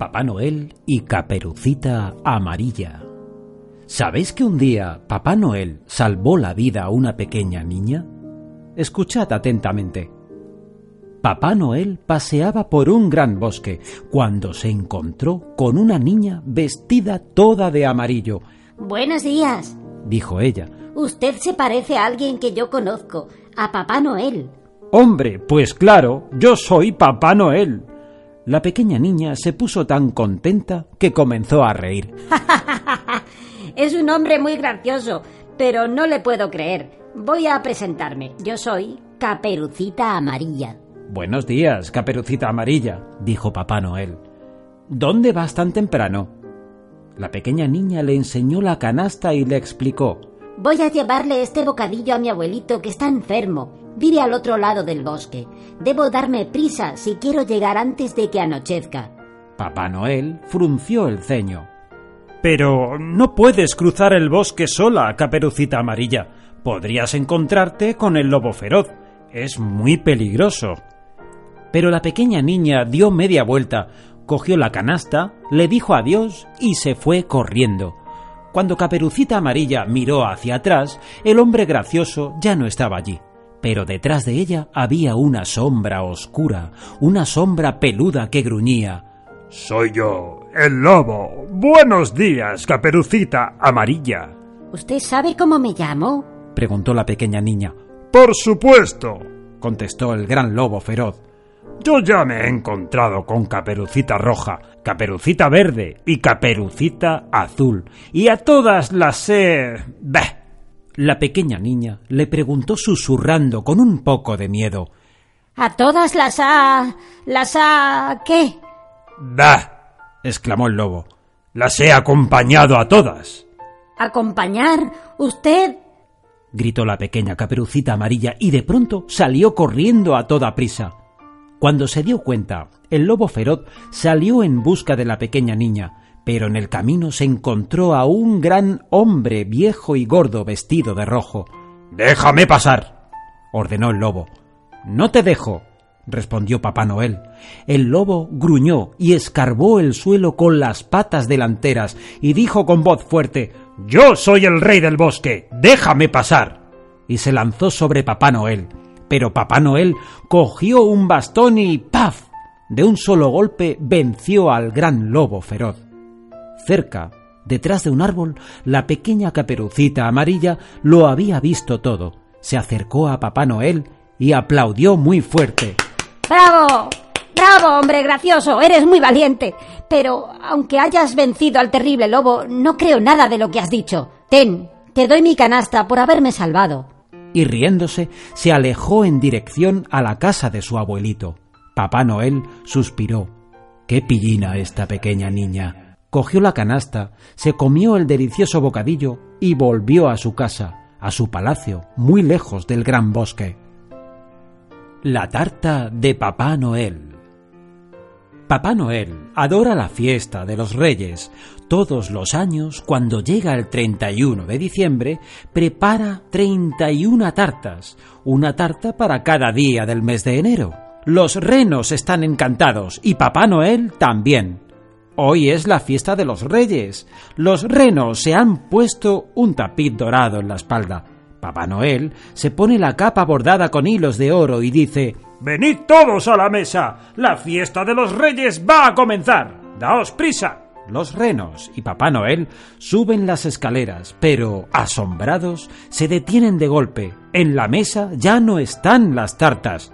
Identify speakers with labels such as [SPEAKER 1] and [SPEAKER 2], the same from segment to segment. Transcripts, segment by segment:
[SPEAKER 1] Papá Noel y Caperucita Amarilla. ¿Sabéis que un día Papá Noel salvó la vida a una pequeña niña? Escuchad atentamente. Papá Noel paseaba por un gran bosque cuando se encontró con una niña vestida toda de amarillo.
[SPEAKER 2] Buenos días,
[SPEAKER 1] dijo ella.
[SPEAKER 2] Usted se parece a alguien que yo conozco, a Papá Noel.
[SPEAKER 1] Hombre, pues claro, yo soy Papá Noel. La pequeña niña se puso tan contenta que comenzó a reír.
[SPEAKER 2] es un hombre muy gracioso, pero no le puedo creer. Voy a presentarme. Yo soy Caperucita Amarilla.
[SPEAKER 1] Buenos días, Caperucita Amarilla, dijo Papá Noel. ¿Dónde vas tan temprano? La pequeña niña le enseñó la canasta y le explicó.
[SPEAKER 2] Voy a llevarle este bocadillo a mi abuelito que está enfermo. Vive al otro lado del bosque. Debo darme prisa si quiero llegar antes de que anochezca.
[SPEAKER 1] Papá Noel frunció el ceño. Pero no puedes cruzar el bosque sola, caperucita amarilla. Podrías encontrarte con el lobo feroz. Es muy peligroso. Pero la pequeña niña dio media vuelta, cogió la canasta, le dijo adiós y se fue corriendo. Cuando Caperucita Amarilla miró hacia atrás, el hombre gracioso ya no estaba allí pero detrás de ella había una sombra oscura, una sombra peluda que gruñía.
[SPEAKER 3] Soy yo, el lobo. Buenos días, caperucita amarilla.
[SPEAKER 2] ¿Usted sabe cómo me llamo?
[SPEAKER 1] preguntó la pequeña niña.
[SPEAKER 3] Por supuesto,
[SPEAKER 1] contestó el gran lobo feroz.
[SPEAKER 3] Yo ya me he encontrado con Caperucita Roja, Caperucita Verde y Caperucita Azul, y a todas las he... Bah,
[SPEAKER 1] la pequeña niña le preguntó susurrando con un poco de miedo.
[SPEAKER 2] ¿A todas las ha... las ha... qué?
[SPEAKER 3] Da. exclamó el lobo. Las he acompañado a todas.
[SPEAKER 2] ¿Acompañar? ¿Usted?
[SPEAKER 1] gritó la pequeña caperucita amarilla y de pronto salió corriendo a toda prisa. Cuando se dio cuenta, el lobo feroz salió en busca de la pequeña niña, pero en el camino se encontró a un gran hombre viejo y gordo vestido de rojo.
[SPEAKER 3] Déjame pasar,
[SPEAKER 1] ordenó el lobo. No te dejo, respondió Papá Noel. El lobo gruñó y escarbó el suelo con las patas delanteras y dijo con voz fuerte Yo soy el rey del bosque. Déjame pasar. y se lanzó sobre Papá Noel. Pero Papá Noel cogió un bastón y ¡paf! de un solo golpe venció al gran lobo feroz. Cerca, detrás de un árbol, la pequeña caperucita amarilla lo había visto todo. Se acercó a Papá Noel y aplaudió muy fuerte.
[SPEAKER 2] ¡Bravo! ¡Bravo, hombre gracioso! Eres muy valiente. Pero, aunque hayas vencido al terrible lobo, no creo nada de lo que has dicho. Ten, te doy mi canasta por haberme salvado.
[SPEAKER 1] Y riéndose, se alejó en dirección a la casa de su abuelito. Papá Noel suspiró. ¡Qué pillina esta pequeña niña! cogió la canasta, se comió el delicioso bocadillo y volvió a su casa, a su palacio, muy lejos del gran bosque. La tarta de Papá Noel. Papá Noel adora la fiesta de los reyes. Todos los años, cuando llega el 31 de diciembre, prepara 31 tartas, una tarta para cada día del mes de enero. Los renos están encantados y Papá Noel también. Hoy es la fiesta de los reyes. Los renos se han puesto un tapiz dorado en la espalda. Papá Noel se pone la capa bordada con hilos de oro y dice
[SPEAKER 3] Venid todos a la mesa. La fiesta de los reyes va a comenzar. Daos prisa.
[SPEAKER 1] Los renos y Papá Noel suben las escaleras, pero, asombrados, se detienen de golpe. En la mesa ya no están las tartas.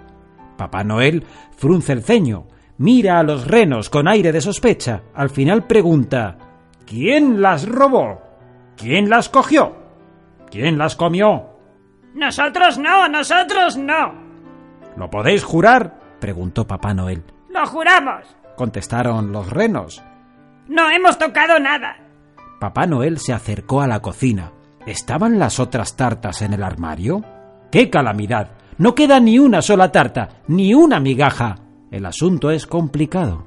[SPEAKER 1] Papá Noel frunce el ceño mira a los renos con aire de sospecha. Al final pregunta ¿Quién las robó? ¿Quién las cogió? ¿Quién las comió?
[SPEAKER 4] Nosotros no, nosotros no.
[SPEAKER 1] ¿Lo podéis jurar? preguntó Papá Noel.
[SPEAKER 4] ¡Lo juramos!
[SPEAKER 1] Contestaron los renos.
[SPEAKER 4] ¡No hemos tocado nada!
[SPEAKER 1] Papá Noel se acercó a la cocina. ¿Estaban las otras tartas en el armario? ¡Qué calamidad! No queda ni una sola tarta, ni una migaja. El asunto es complicado.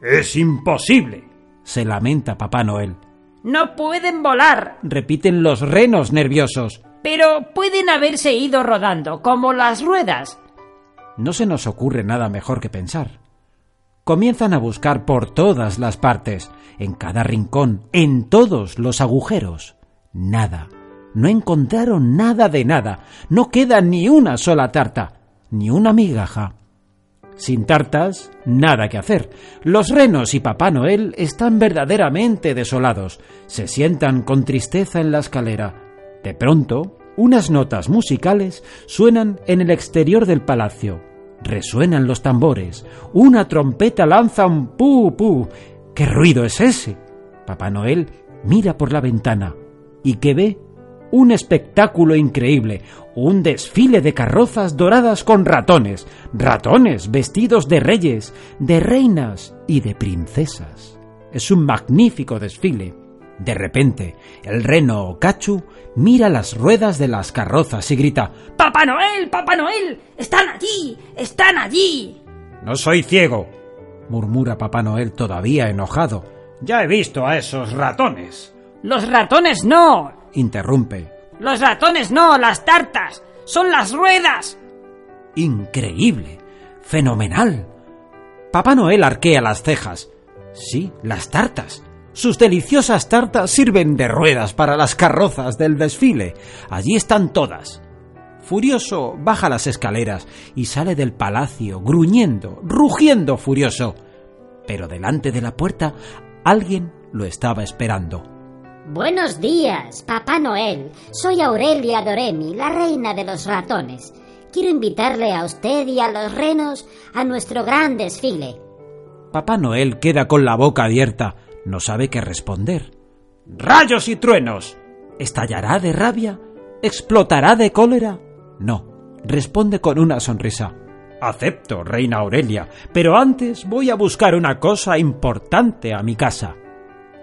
[SPEAKER 3] Es imposible.
[SPEAKER 1] Se lamenta Papá Noel.
[SPEAKER 4] No pueden volar,
[SPEAKER 1] Repiten los renos nerviosos.
[SPEAKER 4] pero pueden haberse ido rodando, como las ruedas.
[SPEAKER 1] No se nos ocurre nada mejor que pensar. Comienzan a buscar por todas las partes, en cada rincón, en todos los agujeros. Nada. No encontraron nada de nada. No queda ni una sola tarta, ni una migaja. Sin tartas, nada que hacer. Los renos y Papá Noel están verdaderamente desolados. Se sientan con tristeza en la escalera. De pronto, unas notas musicales suenan en el exterior del palacio. Resuenan los tambores. Una trompeta lanza un pu pu. ¿Qué ruido es ese? Papá Noel mira por la ventana. ¿Y qué ve? Un espectáculo increíble, un desfile de carrozas doradas con ratones, ratones vestidos de reyes, de reinas y de princesas. Es un magnífico desfile. De repente, el reno Cachu mira las ruedas de las carrozas y grita
[SPEAKER 4] ¡Papá Noel! ¡Papá Noel! ¡Están allí! ¡Están allí!
[SPEAKER 3] No soy ciego.
[SPEAKER 1] murmura Papá Noel todavía enojado.
[SPEAKER 3] Ya he visto a esos ratones.
[SPEAKER 4] ¡Los ratones no!
[SPEAKER 1] Interrumpe.
[SPEAKER 4] ¡Los ratones no! ¡Las tartas! ¡Son las ruedas!
[SPEAKER 1] Increíble. Fenomenal. Papá Noel arquea las cejas. Sí, las tartas. Sus deliciosas tartas sirven de ruedas para las carrozas del desfile. Allí están todas. Furioso baja las escaleras y sale del palacio, gruñendo, rugiendo furioso. Pero delante de la puerta alguien lo estaba esperando.
[SPEAKER 2] Buenos días, Papá Noel. Soy Aurelia Doremi, la reina de los ratones. Quiero invitarle a usted y a los renos a nuestro gran desfile.
[SPEAKER 1] Papá Noel queda con la boca abierta. No sabe qué responder.
[SPEAKER 3] ¡Rayos y truenos!
[SPEAKER 1] ¿Estallará de rabia? ¿Explotará de cólera? No, responde con una sonrisa.
[SPEAKER 3] Acepto, reina Aurelia, pero antes voy a buscar una cosa importante a mi casa.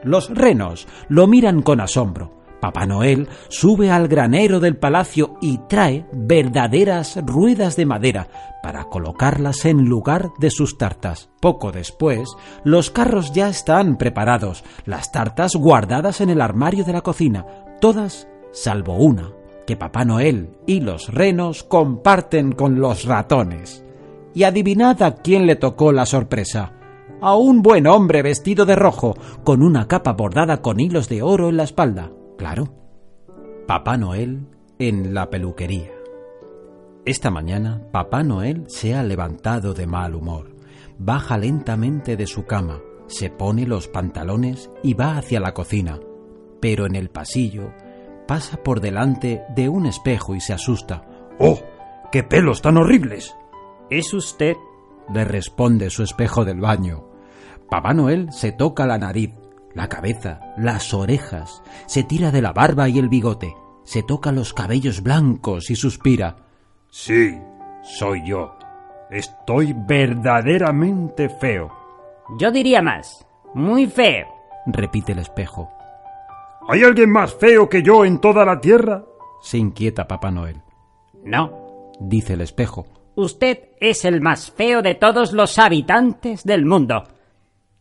[SPEAKER 1] Los renos lo miran con asombro. Papá Noel sube al granero del palacio y trae verdaderas ruedas de madera para colocarlas en lugar de sus tartas. Poco después, los carros ya están preparados, las tartas guardadas en el armario de la cocina, todas salvo una, que Papá Noel y los renos comparten con los ratones. Y adivinad a quién le tocó la sorpresa a un buen hombre vestido de rojo, con una capa bordada con hilos de oro en la espalda. Claro. Papá Noel en la peluquería. Esta mañana Papá Noel se ha levantado de mal humor. Baja lentamente de su cama, se pone los pantalones y va hacia la cocina. Pero en el pasillo pasa por delante de un espejo y se asusta.
[SPEAKER 3] ¡Oh! ¡Qué pelos tan horribles!
[SPEAKER 4] ¿Es usted?
[SPEAKER 1] le responde su espejo del baño. Papá Noel se toca la nariz, la cabeza, las orejas, se tira de la barba y el bigote, se toca los cabellos blancos y suspira.
[SPEAKER 3] Sí, soy yo. Estoy verdaderamente feo.
[SPEAKER 4] Yo diría más. Muy feo.
[SPEAKER 1] repite el espejo.
[SPEAKER 3] ¿Hay alguien más feo que yo en toda la tierra?
[SPEAKER 1] Se inquieta Papá Noel.
[SPEAKER 4] No.
[SPEAKER 1] Dice el espejo.
[SPEAKER 4] Usted es el más feo de todos los habitantes del mundo.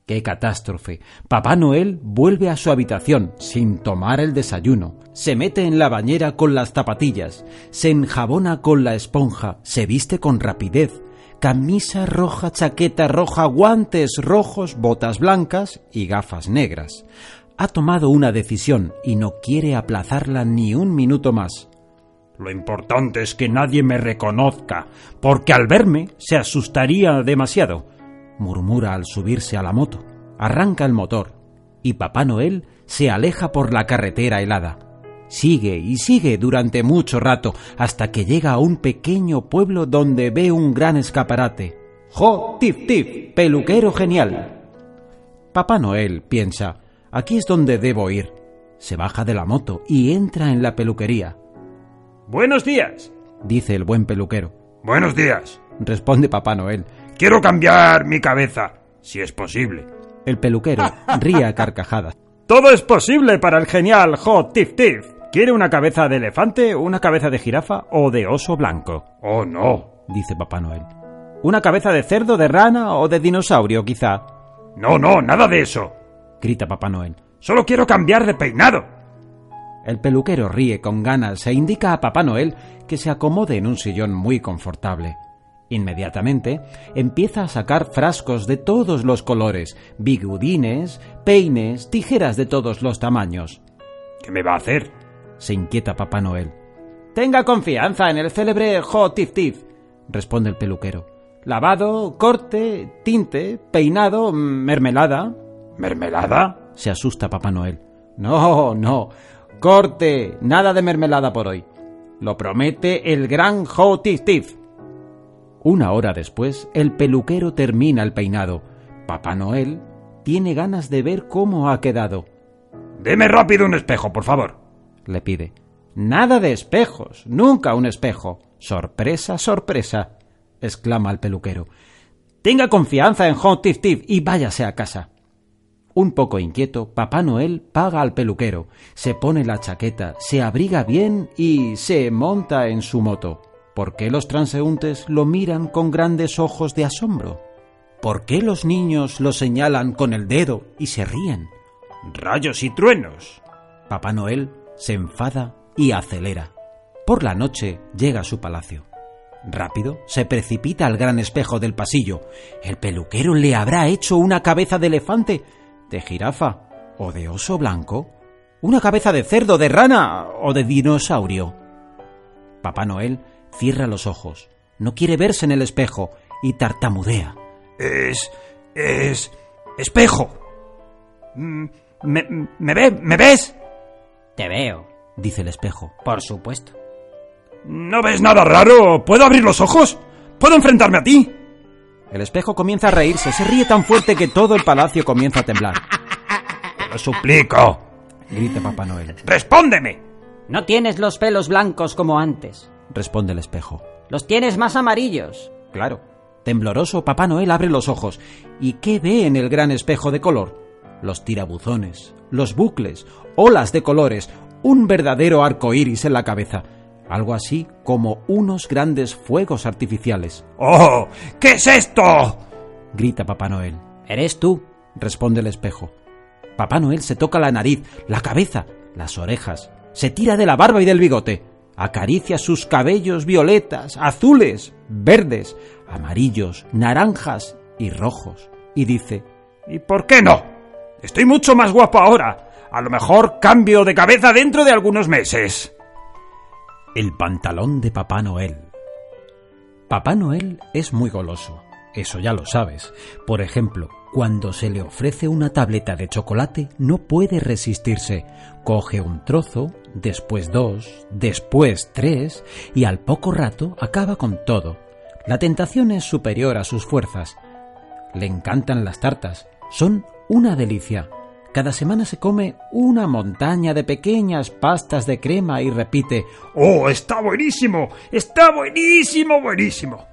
[SPEAKER 1] ¡Qué catástrofe! Papá Noel vuelve a su habitación sin tomar el desayuno. Se mete en la bañera con las zapatillas, se enjabona con la esponja, se viste con rapidez. Camisa roja, chaqueta roja, guantes rojos, botas blancas y gafas negras. Ha tomado una decisión y no quiere aplazarla ni un minuto más.
[SPEAKER 3] Lo importante es que nadie me reconozca, porque al verme se asustaría demasiado
[SPEAKER 1] murmura al subirse a la moto. Arranca el motor y Papá Noel se aleja por la carretera helada. Sigue y sigue durante mucho rato hasta que llega a un pequeño pueblo donde ve un gran escaparate. ¡Jo, tif, tif! ¡Peluquero genial! Papá Noel piensa, aquí es donde debo ir. Se baja de la moto y entra en la peluquería.
[SPEAKER 3] Buenos días,
[SPEAKER 1] dice el buen peluquero.
[SPEAKER 3] Buenos días,
[SPEAKER 1] responde Papá Noel,
[SPEAKER 3] quiero cambiar mi cabeza, si es posible.
[SPEAKER 1] El peluquero ríe a carcajadas.
[SPEAKER 3] Todo es posible para el genial Hot Tif Tif. ¿Quiere una cabeza de elefante, una cabeza de jirafa o de oso blanco? Oh, no,
[SPEAKER 1] dice Papá Noel. ¿Una cabeza de cerdo, de rana o de dinosaurio, quizá?
[SPEAKER 3] No, no, nada de eso,
[SPEAKER 1] grita Papá Noel.
[SPEAKER 3] Solo quiero cambiar de peinado.
[SPEAKER 1] El peluquero ríe con ganas e indica a Papá Noel que se acomode en un sillón muy confortable. Inmediatamente empieza a sacar frascos de todos los colores, bigudines, peines, tijeras de todos los tamaños.
[SPEAKER 3] ¿Qué me va a hacer?
[SPEAKER 1] se inquieta Papá Noel. Tenga confianza en el célebre Hot Tif Tif, responde el peluquero. Lavado, corte, tinte, peinado, mermelada.
[SPEAKER 3] ¿Mermelada?
[SPEAKER 1] se asusta Papá Noel. No, no. Corte, nada de mermelada por hoy. Lo promete el gran Tif Tif. Una hora después, el peluquero termina el peinado. Papá Noel tiene ganas de ver cómo ha quedado.
[SPEAKER 3] Deme rápido un espejo, por favor
[SPEAKER 1] le pide. Nada de espejos, nunca un espejo. Sorpresa, sorpresa, exclama el peluquero. Tenga confianza en Hot Tif Tif y váyase a casa. Un poco inquieto, Papá Noel paga al peluquero, se pone la chaqueta, se abriga bien y se monta en su moto. ¿Por qué los transeúntes lo miran con grandes ojos de asombro? ¿Por qué los niños lo señalan con el dedo y se ríen?
[SPEAKER 3] Rayos y truenos.
[SPEAKER 1] Papá Noel se enfada y acelera. Por la noche llega a su palacio. Rápido se precipita al gran espejo del pasillo. ¿El peluquero le habrá hecho una cabeza de elefante, de jirafa o de oso blanco? ¿Una cabeza de cerdo, de rana o de dinosaurio? Papá Noel cierra los ojos, no quiere verse en el espejo y tartamudea.
[SPEAKER 3] Es... es... espejo. Mm, ¿Me, me, ve, ¿Me ves?
[SPEAKER 4] Te veo,
[SPEAKER 1] dice el espejo.
[SPEAKER 4] Por supuesto.
[SPEAKER 3] ¿No ves nada raro? ¿Puedo abrir los ojos? ¿Puedo enfrentarme a ti?
[SPEAKER 1] El espejo comienza a reírse, se ríe tan fuerte que todo el palacio comienza a temblar.
[SPEAKER 3] Te lo suplico,
[SPEAKER 1] grita Papá Noel.
[SPEAKER 3] ¡Respóndeme!
[SPEAKER 4] No tienes los pelos blancos como antes,
[SPEAKER 1] responde el espejo.
[SPEAKER 4] Los tienes más amarillos.
[SPEAKER 1] Claro. Tembloroso, Papá Noel abre los ojos. ¿Y qué ve en el gran espejo de color? Los tirabuzones, los bucles, olas de colores, un verdadero arco iris en la cabeza. Algo así como unos grandes fuegos artificiales.
[SPEAKER 3] ¡Oh! ¿Qué es esto?
[SPEAKER 1] grita Papá Noel.
[SPEAKER 4] Eres tú,
[SPEAKER 1] responde el espejo. Papá Noel se toca la nariz, la cabeza, las orejas, se tira de la barba y del bigote, acaricia sus cabellos violetas, azules, verdes, amarillos, naranjas y rojos, y dice
[SPEAKER 3] ¿Y por qué no? Estoy mucho más guapo ahora. A lo mejor cambio de cabeza dentro de algunos meses.
[SPEAKER 1] El pantalón de Papá Noel. Papá Noel es muy goloso, eso ya lo sabes. Por ejemplo, cuando se le ofrece una tableta de chocolate, no puede resistirse. Coge un trozo, después dos, después tres, y al poco rato acaba con todo. La tentación es superior a sus fuerzas. Le encantan las tartas, son una delicia. Cada semana se come una montaña de pequeñas pastas de crema y repite
[SPEAKER 3] ¡Oh, está buenísimo! ¡Está buenísimo, buenísimo!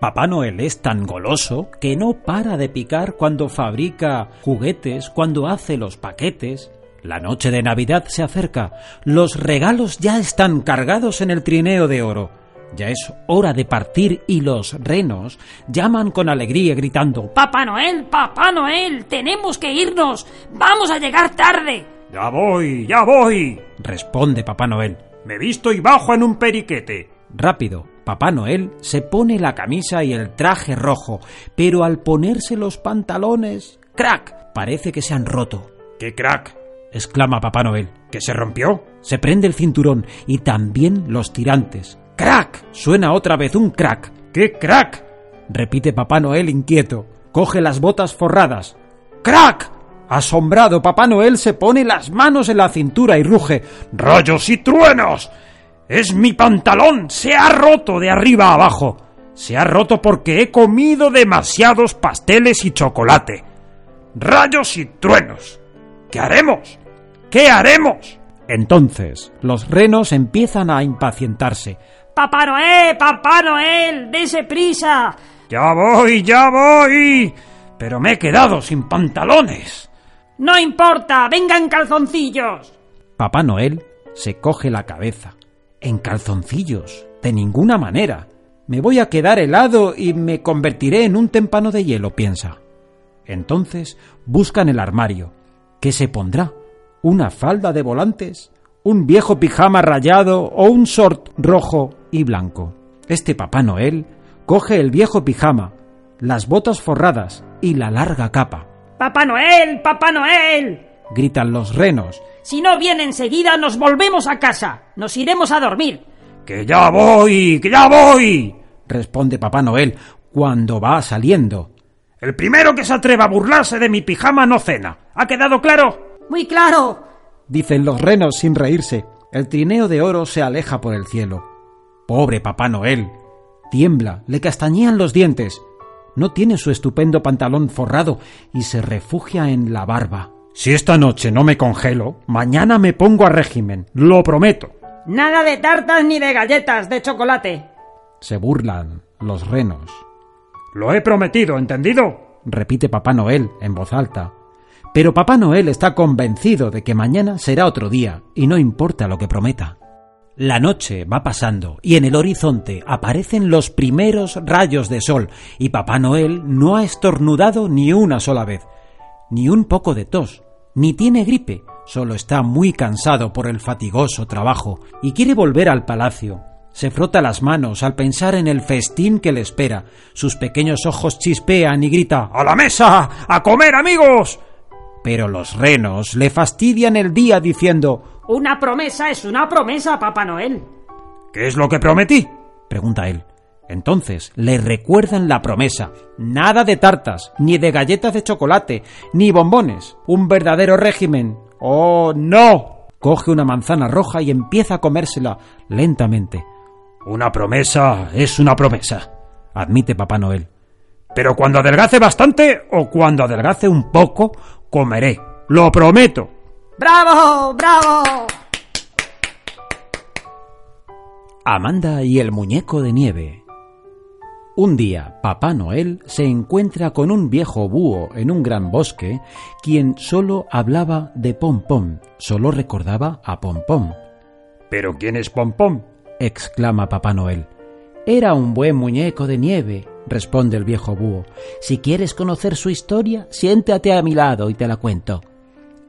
[SPEAKER 1] Papá Noel es tan goloso que no para de picar cuando fabrica juguetes, cuando hace los paquetes. La noche de Navidad se acerca. Los regalos ya están cargados en el trineo de oro. Ya es hora de partir y los renos llaman con alegría gritando
[SPEAKER 5] Papá Noel, Papá Noel, tenemos que irnos. Vamos a llegar tarde.
[SPEAKER 3] Ya voy, ya voy,
[SPEAKER 1] responde Papá Noel.
[SPEAKER 3] Me visto y bajo en un periquete.
[SPEAKER 1] Rápido, Papá Noel se pone la camisa y el traje rojo, pero al ponerse los pantalones, ¡crack! Parece que se han roto.
[SPEAKER 3] ¿Qué crack?
[SPEAKER 1] Exclama Papá Noel.
[SPEAKER 3] ¿Que se rompió?
[SPEAKER 1] Se prende el cinturón y también los tirantes. ¡Crack! Suena otra vez un crack.
[SPEAKER 3] ¿Qué crack?
[SPEAKER 1] repite Papá Noel inquieto. Coge las botas forradas. ¡Crack! Asombrado, Papá Noel se pone las manos en la cintura y ruge.
[SPEAKER 3] ¡Rayos y truenos! ¡Es mi pantalón! ¡Se ha roto de arriba a abajo! Se ha roto porque he comido demasiados pasteles y chocolate. ¡Rayos y truenos! ¿Qué haremos? ¿Qué haremos?
[SPEAKER 1] Entonces, los renos empiezan a impacientarse.
[SPEAKER 5] Papá Noel, Papá Noel, dése prisa.
[SPEAKER 3] Ya voy, ya voy. Pero me he quedado sin pantalones.
[SPEAKER 5] No importa, vengan calzoncillos.
[SPEAKER 1] Papá Noel se coge la cabeza. En calzoncillos, de ninguna manera. Me voy a quedar helado y me convertiré en un témpano de hielo, piensa. Entonces buscan el armario. ¿Qué se pondrá? ¿Una falda de volantes? ¿Un viejo pijama rayado o un short rojo y blanco? Este Papá Noel coge el viejo pijama, las botas forradas y la larga capa.
[SPEAKER 5] Papá Noel, Papá Noel.
[SPEAKER 1] Gritan los renos.
[SPEAKER 5] Si no viene enseguida, nos volvemos a casa. Nos iremos a dormir.
[SPEAKER 3] Que ya voy, que ya voy.
[SPEAKER 1] Responde Papá Noel cuando va saliendo.
[SPEAKER 3] El primero que se atreva a burlarse de mi pijama no cena. ¿Ha quedado claro?
[SPEAKER 5] Muy claro.
[SPEAKER 1] Dicen los renos sin reírse. El trineo de oro se aleja por el cielo. Pobre Papá Noel. Tiembla, le castañean los dientes. No tiene su estupendo pantalón forrado y se refugia en la barba.
[SPEAKER 3] Si esta noche no me congelo, mañana me pongo a régimen. Lo prometo.
[SPEAKER 5] Nada de tartas ni de galletas de chocolate.
[SPEAKER 1] Se burlan los renos.
[SPEAKER 3] Lo he prometido, ¿entendido?
[SPEAKER 1] repite Papá Noel en voz alta. Pero Papá Noel está convencido de que mañana será otro día y no importa lo que prometa. La noche va pasando y en el horizonte aparecen los primeros rayos de sol y Papá Noel no ha estornudado ni una sola vez, ni un poco de tos, ni tiene gripe, solo está muy cansado por el fatigoso trabajo y quiere volver al palacio. Se frota las manos al pensar en el festín que le espera. Sus pequeños ojos chispean y grita
[SPEAKER 3] ¡A la mesa! ¡A comer, amigos!
[SPEAKER 1] Pero los renos le fastidian el día diciendo
[SPEAKER 5] Una promesa es una promesa, Papá Noel.
[SPEAKER 3] ¿Qué es lo que prometí?
[SPEAKER 1] pregunta él. Entonces le recuerdan la promesa. Nada de tartas, ni de galletas de chocolate, ni bombones. Un verdadero régimen. ¡Oh, no! Coge una manzana roja y empieza a comérsela lentamente.
[SPEAKER 3] Una promesa es una promesa,
[SPEAKER 1] admite Papá Noel.
[SPEAKER 3] Pero cuando adelgace bastante o cuando adelgace un poco, comeré. Lo prometo.
[SPEAKER 5] ¡Bravo! ¡Bravo!
[SPEAKER 1] Amanda y el muñeco de nieve. Un día, Papá Noel se encuentra con un viejo búho en un gran bosque, quien solo hablaba de Pom Pom, solo recordaba a Pom Pom.
[SPEAKER 3] ¿Pero quién es Pom Pom?
[SPEAKER 1] Exclama Papá Noel. Era un buen muñeco de nieve, responde el viejo búho. Si quieres conocer su historia, siéntate a mi lado y te la cuento.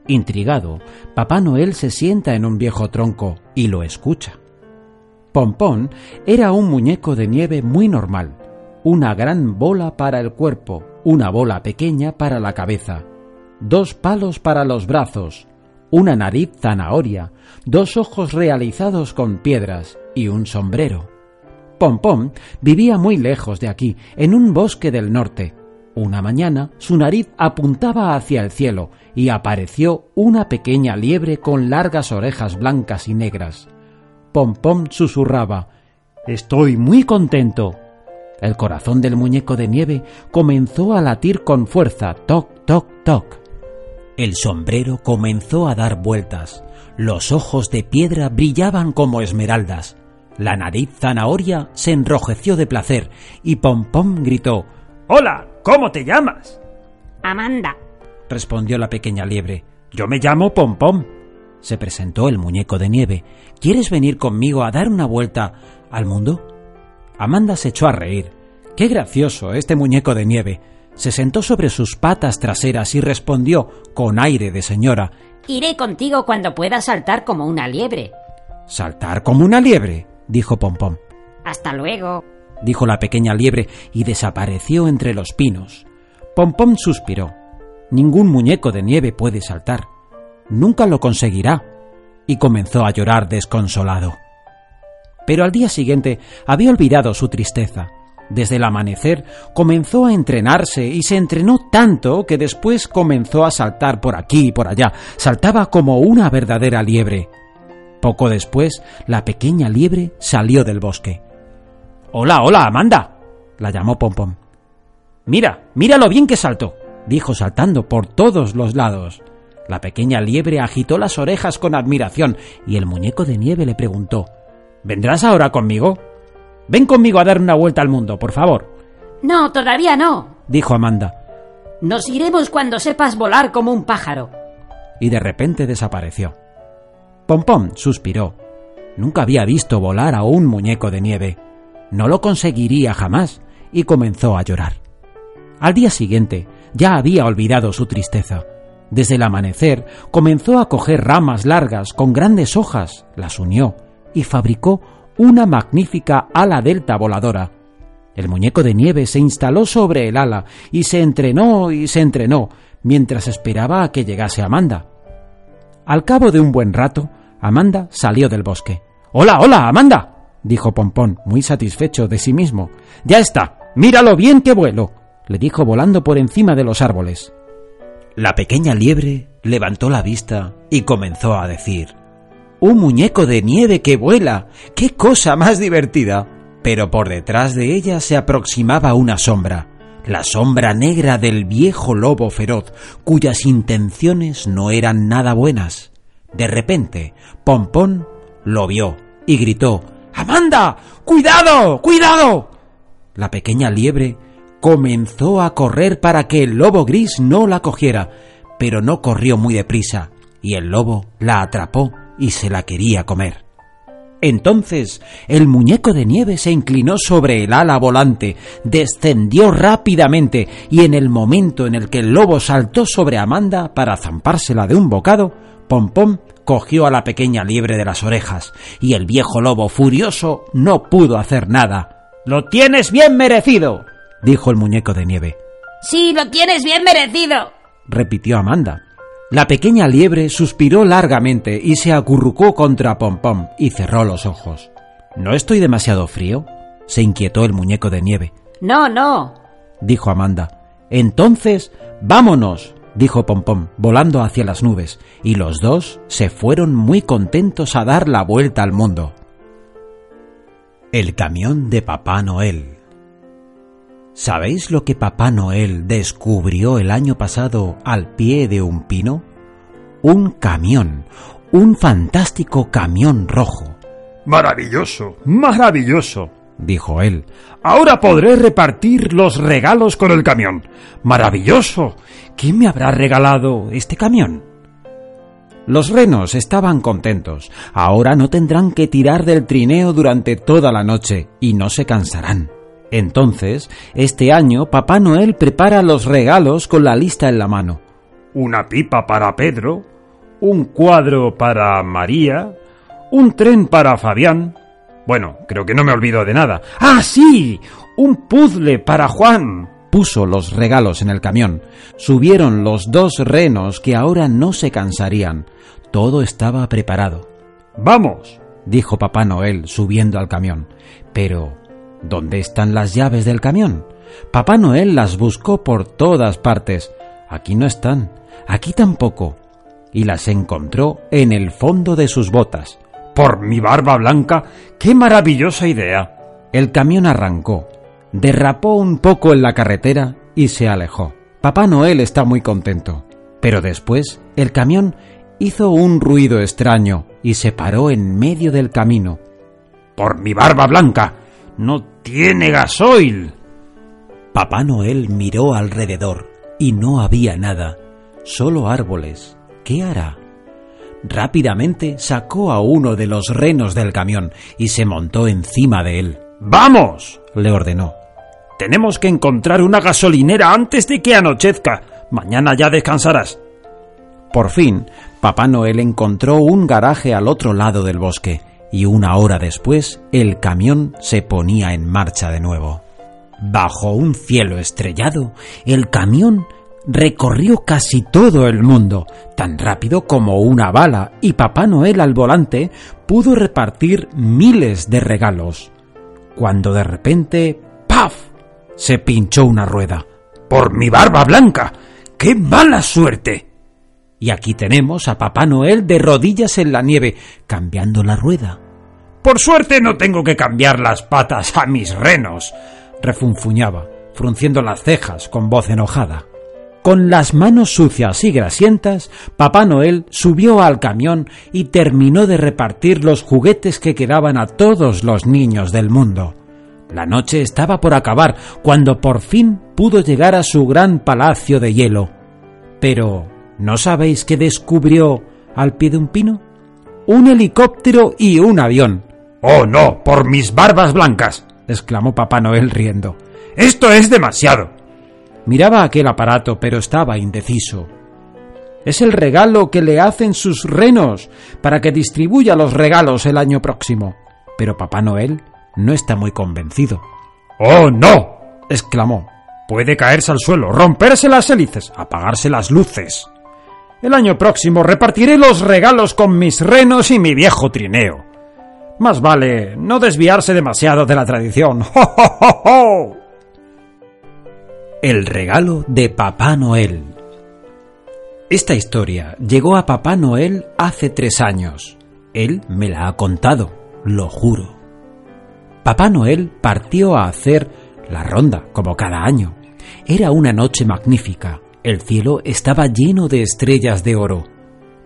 [SPEAKER 1] Intrigado, Papá Noel se sienta en un viejo tronco y lo escucha. Pompón era un muñeco de nieve muy normal, una gran bola para el cuerpo, una bola pequeña para la cabeza, dos palos para los brazos, una nariz zanahoria, dos ojos realizados con piedras y un sombrero. Pompón vivía muy lejos de aquí, en un bosque del norte. Una mañana su nariz apuntaba hacia el cielo y apareció una pequeña liebre con largas orejas blancas y negras. Pompón susurraba Estoy muy contento. El corazón del muñeco de nieve comenzó a latir con fuerza, toc, toc, toc. El sombrero comenzó a dar vueltas. Los ojos de piedra brillaban como esmeraldas. La nariz zanahoria se enrojeció de placer y Pompón gritó
[SPEAKER 3] Hola, ¿cómo te llamas?
[SPEAKER 5] Amanda,
[SPEAKER 1] respondió la pequeña liebre. Yo me llamo Pompón. Se presentó el muñeco de nieve. ¿Quieres venir conmigo a dar una vuelta al mundo? Amanda se echó a reír. Qué gracioso este muñeco de nieve. Se sentó sobre sus patas traseras y respondió con aire de señora
[SPEAKER 2] Iré contigo cuando puedas saltar como una liebre.
[SPEAKER 1] ¿Saltar como una liebre? dijo Pompón.
[SPEAKER 2] Hasta luego.
[SPEAKER 1] dijo la pequeña liebre y desapareció entre los pinos. Pompón suspiró. Ningún muñeco de nieve puede saltar. Nunca lo conseguirá. Y comenzó a llorar desconsolado. Pero al día siguiente había olvidado su tristeza. Desde el amanecer comenzó a entrenarse y se entrenó tanto que después comenzó a saltar por aquí y por allá. Saltaba como una verdadera liebre. Poco después, la pequeña liebre salió del bosque. Hola, hola, Amanda. la llamó Pompom. Mira, mira lo bien que saltó, dijo saltando por todos los lados. La pequeña liebre agitó las orejas con admiración y el muñeco de nieve le preguntó ¿Vendrás ahora conmigo? Ven conmigo a dar una vuelta al mundo, por favor.
[SPEAKER 2] No, todavía no,
[SPEAKER 1] dijo Amanda,
[SPEAKER 2] Nos iremos cuando sepas volar como un pájaro.
[SPEAKER 1] y de repente desapareció. Pompón suspiró. Nunca había visto volar a un muñeco de nieve. No lo conseguiría jamás y comenzó a llorar. Al día siguiente ya había olvidado su tristeza. Desde el amanecer comenzó a coger ramas largas con grandes hojas, las unió y fabricó una magnífica ala delta voladora. El muñeco de nieve se instaló sobre el ala y se entrenó y se entrenó mientras esperaba a que llegase Amanda. Al cabo de un buen rato, Amanda salió del bosque. Hola, hola, Amanda, dijo Pompón, muy satisfecho de sí mismo. Ya está, míralo bien que vuelo, le dijo volando por encima de los árboles. La pequeña liebre levantó la vista y comenzó a decir Un muñeco de nieve que vuela. ¡Qué cosa más divertida! Pero por detrás de ella se aproximaba una sombra, la sombra negra del viejo lobo feroz, cuyas intenciones no eran nada buenas. De repente, Pompón lo vio y gritó Amanda. ¡Cuidado. cuidado. La pequeña liebre comenzó a correr para que el lobo gris no la cogiera, pero no corrió muy deprisa, y el lobo la atrapó y se la quería comer. Entonces el muñeco de nieve se inclinó sobre el ala volante, descendió rápidamente y en el momento en el que el lobo saltó sobre Amanda para zampársela de un bocado, Pompón cogió a la pequeña liebre de las orejas y el viejo lobo furioso no pudo hacer nada. Lo tienes bien merecido, dijo el muñeco de nieve.
[SPEAKER 2] Sí, lo tienes bien merecido.
[SPEAKER 1] repitió Amanda. La pequeña liebre suspiró largamente y se acurrucó contra Pompón y cerró los ojos. ¿No estoy demasiado frío? se inquietó el muñeco de nieve.
[SPEAKER 2] No, no.
[SPEAKER 1] dijo Amanda. Entonces, vámonos, dijo Pompón, volando hacia las nubes, y los dos se fueron muy contentos a dar la vuelta al mundo. El camión de Papá Noel. ¿Sabéis lo que Papá Noel descubrió el año pasado al pie de un pino? Un camión, un fantástico camión rojo,
[SPEAKER 3] Maravilloso, maravilloso.
[SPEAKER 1] dijo él.
[SPEAKER 3] Ahora podré repartir los regalos con el camión. Maravilloso.
[SPEAKER 1] ¿Quién me habrá regalado este camión? Los renos estaban contentos. Ahora no tendrán que tirar del trineo durante toda la noche y no se cansarán. Entonces, este año Papá Noel prepara los regalos con la lista en la mano.
[SPEAKER 3] Una pipa para Pedro, un cuadro para María, un tren para Fabián. Bueno, creo que no me olvido de nada. ¡Ah, sí! Un puzzle para Juan.
[SPEAKER 1] Puso los regalos en el camión. Subieron los dos renos que ahora no se cansarían. Todo estaba preparado.
[SPEAKER 3] Vamos.
[SPEAKER 1] dijo Papá Noel subiendo al camión. Pero, ¿dónde están las llaves del camión? Papá Noel las buscó por todas partes. Aquí no están, aquí tampoco. Y las encontró en el fondo de sus botas.
[SPEAKER 3] Por mi barba blanca, qué maravillosa idea.
[SPEAKER 1] El camión arrancó, derrapó un poco en la carretera y se alejó. Papá Noel está muy contento. Pero después el camión hizo un ruido extraño y se paró en medio del camino.
[SPEAKER 3] Por mi barba blanca, no tiene gasoil.
[SPEAKER 1] Papá Noel miró alrededor y no había nada, solo árboles. ¿Qué hará? Rápidamente sacó a uno de los renos del camión y se montó encima de él.
[SPEAKER 3] ¡Vamos!
[SPEAKER 1] Le ordenó.
[SPEAKER 3] Tenemos que encontrar una gasolinera antes de que anochezca. Mañana ya descansarás.
[SPEAKER 1] Por fin, Papá Noel encontró un garaje al otro lado del bosque y una hora después el camión se ponía en marcha de nuevo. Bajo un cielo estrellado, el camión recorrió casi todo el mundo, tan rápido como una bala, y Papá Noel al volante pudo repartir miles de regalos. Cuando de repente, ¡paf! se pinchó una rueda.
[SPEAKER 3] Por mi barba blanca, qué mala suerte.
[SPEAKER 1] Y aquí tenemos a Papá Noel de rodillas en la nieve, cambiando la rueda.
[SPEAKER 3] Por suerte no tengo que cambiar las patas a mis renos.
[SPEAKER 1] refunfuñaba, frunciendo las cejas con voz enojada. Con las manos sucias y grasientas, Papá Noel subió al camión y terminó de repartir los juguetes que quedaban a todos los niños del mundo. La noche estaba por acabar cuando por fin pudo llegar a su gran palacio de hielo. Pero, ¿no sabéis qué descubrió al pie de un pino? Un helicóptero y un avión.
[SPEAKER 3] ¡Oh, no! ¡Por mis barbas blancas!
[SPEAKER 1] exclamó Papá Noel riendo.
[SPEAKER 3] ¡Esto es demasiado!
[SPEAKER 1] Miraba aquel aparato, pero estaba indeciso. Es el regalo que le hacen sus renos para que distribuya los regalos el año próximo. Pero Papá Noel no está muy convencido.
[SPEAKER 3] ¡Oh, no!
[SPEAKER 1] exclamó.
[SPEAKER 3] Puede caerse al suelo, romperse las hélices, apagarse las luces. El año próximo repartiré los regalos con mis renos y mi viejo trineo. Más vale no desviarse demasiado de la tradición. ¡Jo, jo, jo, jo!
[SPEAKER 1] El regalo de Papá Noel. Esta historia llegó a Papá Noel hace tres años. Él me la ha contado, lo juro. Papá Noel partió a hacer la ronda, como cada año. Era una noche magnífica. El cielo estaba lleno de estrellas de oro.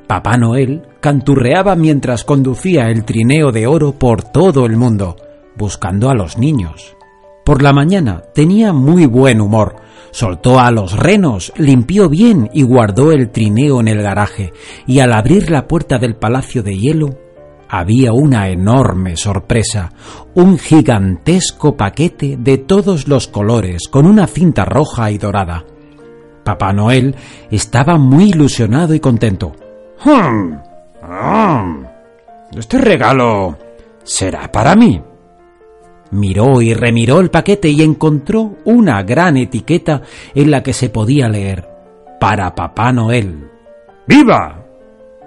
[SPEAKER 1] Papá Noel canturreaba mientras conducía el trineo de oro por todo el mundo, buscando a los niños. Por la mañana tenía muy buen humor. Soltó a los renos, limpió bien y guardó el trineo en el garaje, y al abrir la puerta del palacio de hielo, había una enorme sorpresa, un gigantesco paquete de todos los colores con una cinta roja y dorada. Papá Noel estaba muy ilusionado y contento.
[SPEAKER 3] Hmm. Ah. Este regalo será para mí.
[SPEAKER 1] Miró y remiró el paquete y encontró una gran etiqueta en la que se podía leer Para Papá Noel.
[SPEAKER 3] ¡Viva!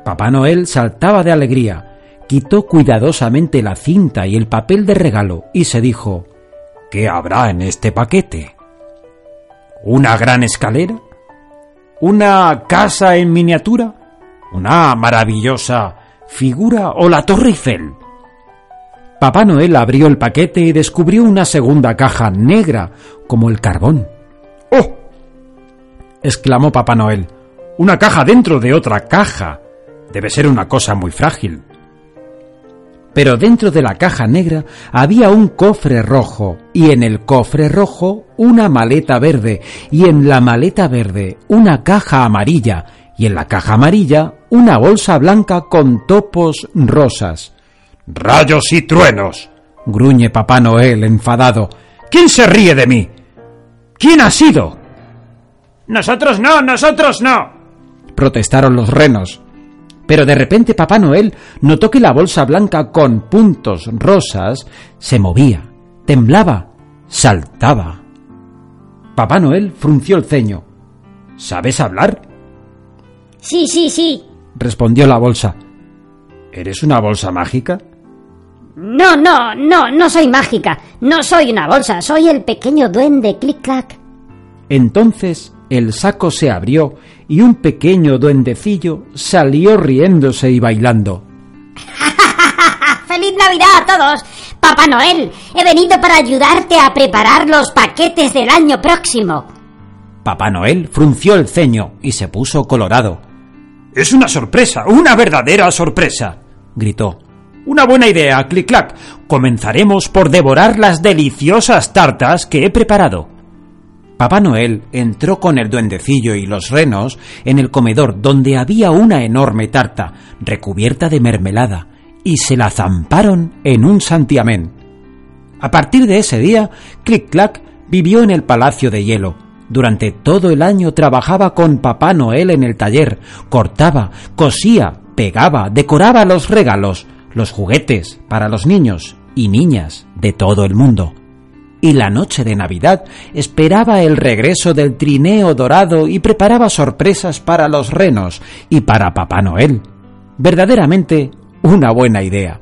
[SPEAKER 1] Papá Noel saltaba de alegría quitó cuidadosamente la cinta y el papel de regalo y se dijo ¿Qué habrá en este paquete? ¿Una gran escalera? ¿Una casa en miniatura? ¿Una maravillosa figura o la Torre Eiffel? Papá Noel abrió el paquete y descubrió una segunda caja negra como el carbón.
[SPEAKER 3] ¡Oh!
[SPEAKER 1] exclamó Papá Noel.
[SPEAKER 3] Una caja dentro de otra caja. Debe ser una cosa muy frágil
[SPEAKER 1] pero dentro de la caja negra había un cofre rojo y en el cofre rojo una maleta verde y en la maleta verde una caja amarilla y en la caja amarilla una bolsa blanca con topos rosas.
[SPEAKER 3] ¡Rayos y truenos!
[SPEAKER 1] gruñe Papá Noel enfadado.
[SPEAKER 3] ¿Quién se ríe de mí? ¿Quién ha sido?
[SPEAKER 5] Nosotros no, nosotros no.
[SPEAKER 1] protestaron los renos. Pero de repente Papá Noel notó que la bolsa blanca con puntos rosas se movía, temblaba, saltaba. Papá Noel frunció el ceño. ¿Sabes hablar?
[SPEAKER 2] Sí, sí, sí.
[SPEAKER 1] respondió la bolsa. ¿Eres una bolsa mágica?
[SPEAKER 2] No, no, no, no soy mágica. No soy una bolsa, soy el pequeño duende Click Clack.
[SPEAKER 1] Entonces el saco se abrió y un pequeño duendecillo salió riéndose y bailando.
[SPEAKER 2] ¡Feliz Navidad a todos! Papá Noel, he venido para ayudarte a preparar los paquetes del año próximo.
[SPEAKER 1] Papá Noel frunció el ceño y se puso colorado.
[SPEAKER 3] Es una sorpresa, una verdadera sorpresa,
[SPEAKER 1] gritó.
[SPEAKER 3] Una buena idea, Clic Clac. Comenzaremos por devorar las deliciosas tartas que he preparado.
[SPEAKER 1] Papá Noel entró con el duendecillo y los renos en el comedor donde había una enorme tarta recubierta de mermelada y se la zamparon en un santiamén. A partir de ese día, Click Clack vivió en el Palacio de Hielo. Durante todo el año trabajaba con Papá Noel en el taller, cortaba, cosía, pegaba, decoraba los regalos, los juguetes para los niños y niñas de todo el mundo y la noche de Navidad esperaba el regreso del trineo dorado y preparaba sorpresas para los renos y para Papá Noel. Verdaderamente una buena idea.